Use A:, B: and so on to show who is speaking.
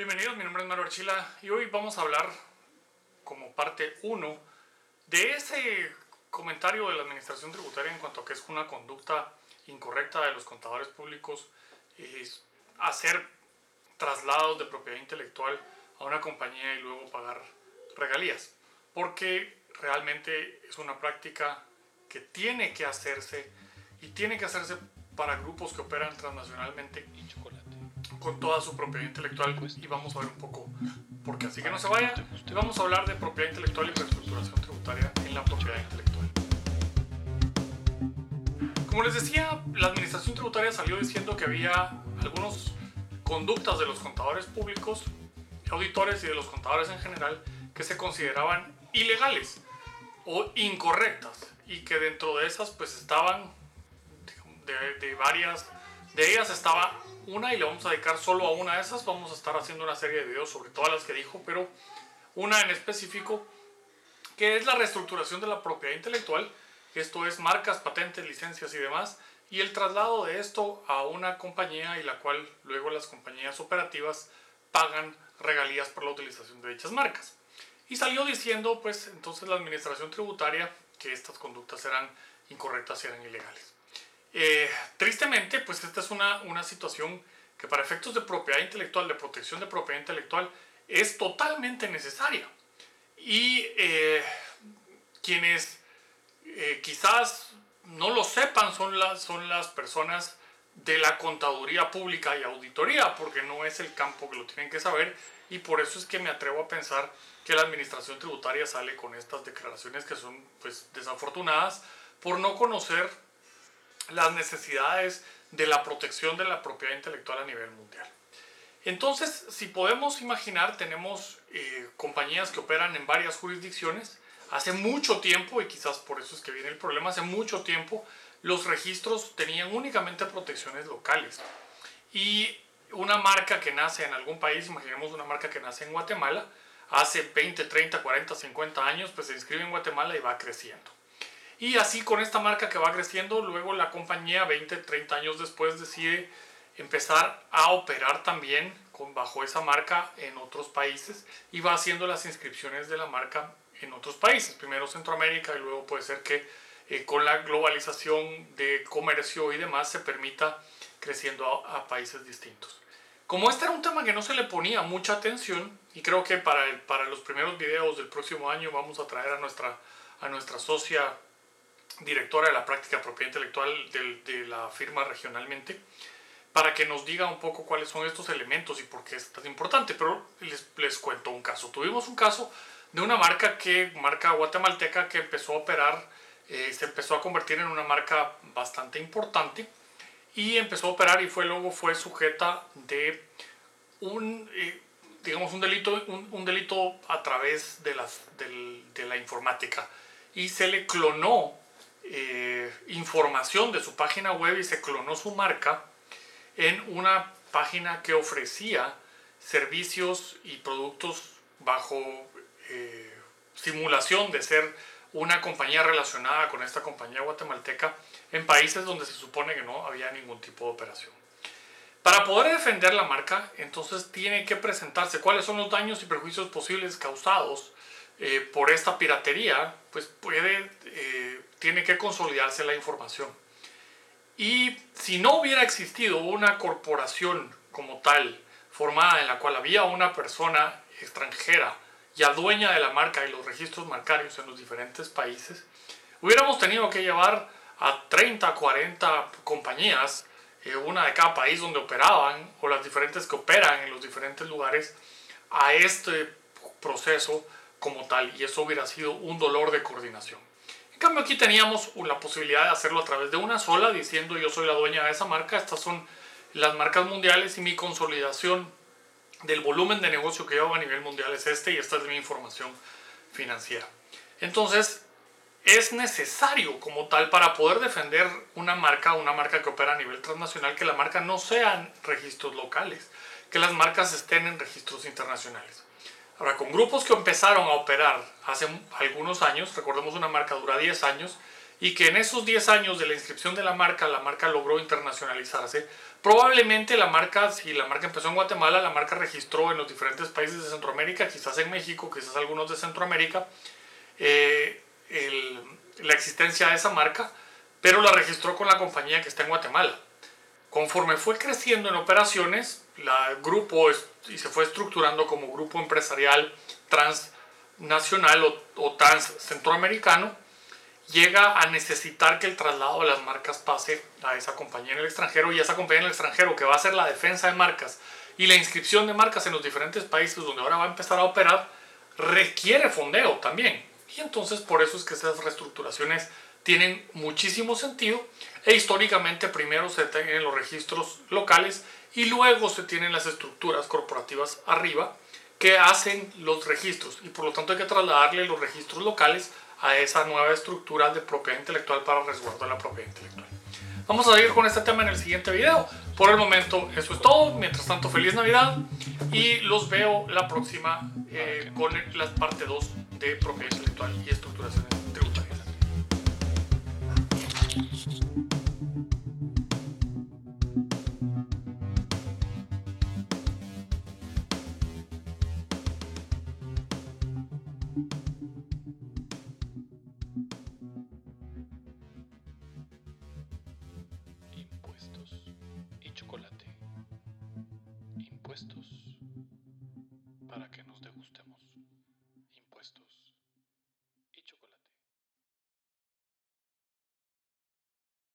A: Bienvenidos, mi nombre es Mario Archila y hoy vamos a hablar como parte 1 de ese comentario de la Administración Tributaria en cuanto a que es una conducta incorrecta de los contadores públicos hacer traslados de propiedad intelectual a una compañía y luego pagar regalías. Porque realmente es una práctica que tiene que hacerse y tiene que hacerse para grupos que operan transnacionalmente con toda su propiedad intelectual y vamos a ver un poco porque así que no se vaya. Y vamos a hablar de propiedad intelectual y reestructuración tributaria en la propiedad intelectual. Como les decía la administración tributaria salió diciendo que había algunas conductas de los contadores públicos auditores y de los contadores en general que se consideraban ilegales o incorrectas y que dentro de esas pues estaban de varias de ellas estaba una y le vamos a dedicar solo a una de esas. Vamos a estar haciendo una serie de videos sobre todas las que dijo, pero una en específico, que es la reestructuración de la propiedad intelectual. Esto es marcas, patentes, licencias y demás. Y el traslado de esto a una compañía y la cual luego las compañías operativas pagan regalías por la utilización de dichas marcas. Y salió diciendo, pues entonces la administración tributaria, que estas conductas eran incorrectas eran ilegales. Eh, tristemente, pues esta es una, una situación que para efectos de propiedad intelectual, de protección de propiedad intelectual, es totalmente necesaria. Y eh, quienes eh, quizás no lo sepan son las, son las personas de la contaduría pública y auditoría, porque no es el campo que lo tienen que saber, y por eso es que me atrevo a pensar que la administración tributaria sale con estas declaraciones que son pues desafortunadas por no conocer las necesidades de la protección de la propiedad intelectual a nivel mundial. Entonces, si podemos imaginar, tenemos eh, compañías que operan en varias jurisdicciones. Hace mucho tiempo, y quizás por eso es que viene el problema, hace mucho tiempo los registros tenían únicamente protecciones locales. Y una marca que nace en algún país, imaginemos una marca que nace en Guatemala, hace 20, 30, 40, 50 años, pues se inscribe en Guatemala y va creciendo. Y así con esta marca que va creciendo, luego la compañía 20, 30 años después decide empezar a operar también con, bajo esa marca en otros países y va haciendo las inscripciones de la marca en otros países, primero Centroamérica y luego puede ser que eh, con la globalización de comercio y demás se permita creciendo a, países distintos. Como este era un tema que no se le ponía mucha atención y creo que para, para los primeros videos del próximo año vamos a traer a nuestra, a nuestra socia directora de la práctica de propiedad intelectual de, la firma regionalmente, para que nos diga un poco cuáles son estos elementos y por qué es tan importante. Pero les, les cuento un caso. Tuvimos un caso de una marca que, marca guatemalteca, que empezó a operar, eh, se empezó a convertir en una marca bastante importante y empezó a operar y fue luego fue sujeta de un, eh, digamos, un delito, un, delito a través de, las, de la informática y se le clonó eh, información de su página web y se clonó su marca en una página que ofrecía servicios y productos bajo eh, simulación de ser una compañía relacionada con esta compañía guatemalteca en países donde se supone que no había ningún tipo de operación. Para poder defender la marca, entonces tiene que presentarse cuáles son los daños y perjuicios posibles causados eh, por esta piratería, pues puede tiene que consolidarse la información. Y si no hubiera existido una corporación como tal, formada en la cual había una persona extranjera ya dueña de la marca y los registros marcarios en los diferentes países, hubiéramos tenido que llevar a 30, 40 compañías, eh, una de cada país donde operaban, o las diferentes que operan en los diferentes lugares, a este proceso como tal. Y eso hubiera sido un dolor de coordinación cambio aquí teníamos la posibilidad de hacerlo a través de una sola, diciendo yo soy la dueña de esa marca, estas son las marcas mundiales y mi consolidación del volumen de negocio que llevo a nivel mundial es este y esta es mi información financiera. Entonces, es necesario como tal para poder defender una marca, una marca que opera a nivel transnacional, que la marca no sean registros locales, que las marcas estén en registros internacionales. Ahora, con grupos que empezaron a operar hace algunos años, recordemos una marca dura 10 años, y que en esos 10 años de la inscripción de la marca, la marca logró internacionalizarse, Probablemente la marca, si la marca empezó en Guatemala, la marca registró en los diferentes países de Centroamérica, quizás en México, quizás algunos de Centroamérica, eh, la existencia de esa marca, pero la registró con la compañía que está en Guatemala. Conforme fue creciendo en operaciones, la grupo y se fue estructurando como grupo empresarial transnacional o, o transcentroamericano, llega a necesitar que el traslado de las marcas pase a esa compañía en el extranjero y esa compañía en el extranjero que va a hacer la defensa de marcas y la inscripción de marcas en los diferentes países donde ahora va a empezar a operar requiere fondeo también. Y entonces por eso es que esas reestructuraciones tienen muchísimo sentido e históricamente primero se tienen los registros locales y luego se tienen las estructuras corporativas arriba que hacen los registros y por lo tanto hay que trasladarle los registros locales a esa nueva estructura de propiedad intelectual para resguardo de la propiedad intelectual. Vamos a seguir con este tema en el siguiente video. Por el momento eso es todo. Mientras tanto, feliz Navidad y los veo la próxima eh, con la parte 2 de propiedad intelectual y tributarias.
B: Para que nos degustemos.